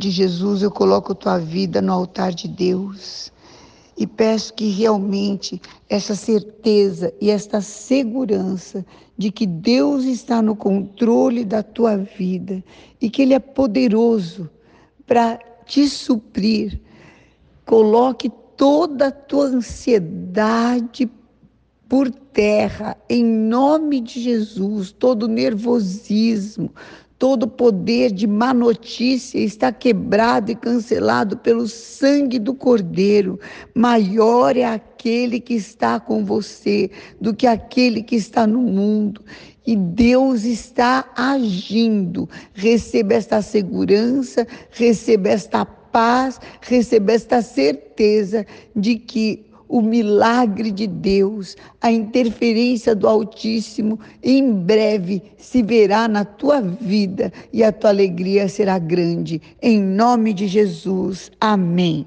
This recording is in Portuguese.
de Jesus, eu coloco tua vida no altar de Deus e peço que realmente essa certeza e esta segurança de que Deus está no controle da tua vida e que Ele é poderoso para te suprir. Coloque toda a tua ansiedade por terra, em nome de Jesus, todo nervosismo, Todo poder de má notícia está quebrado e cancelado pelo sangue do Cordeiro. Maior é aquele que está com você do que aquele que está no mundo. E Deus está agindo. Receba esta segurança, receba esta paz, receba esta certeza de que o milagre de Deus, a interferência do Altíssimo, em breve se verá na tua vida e a tua alegria será grande. Em nome de Jesus. Amém.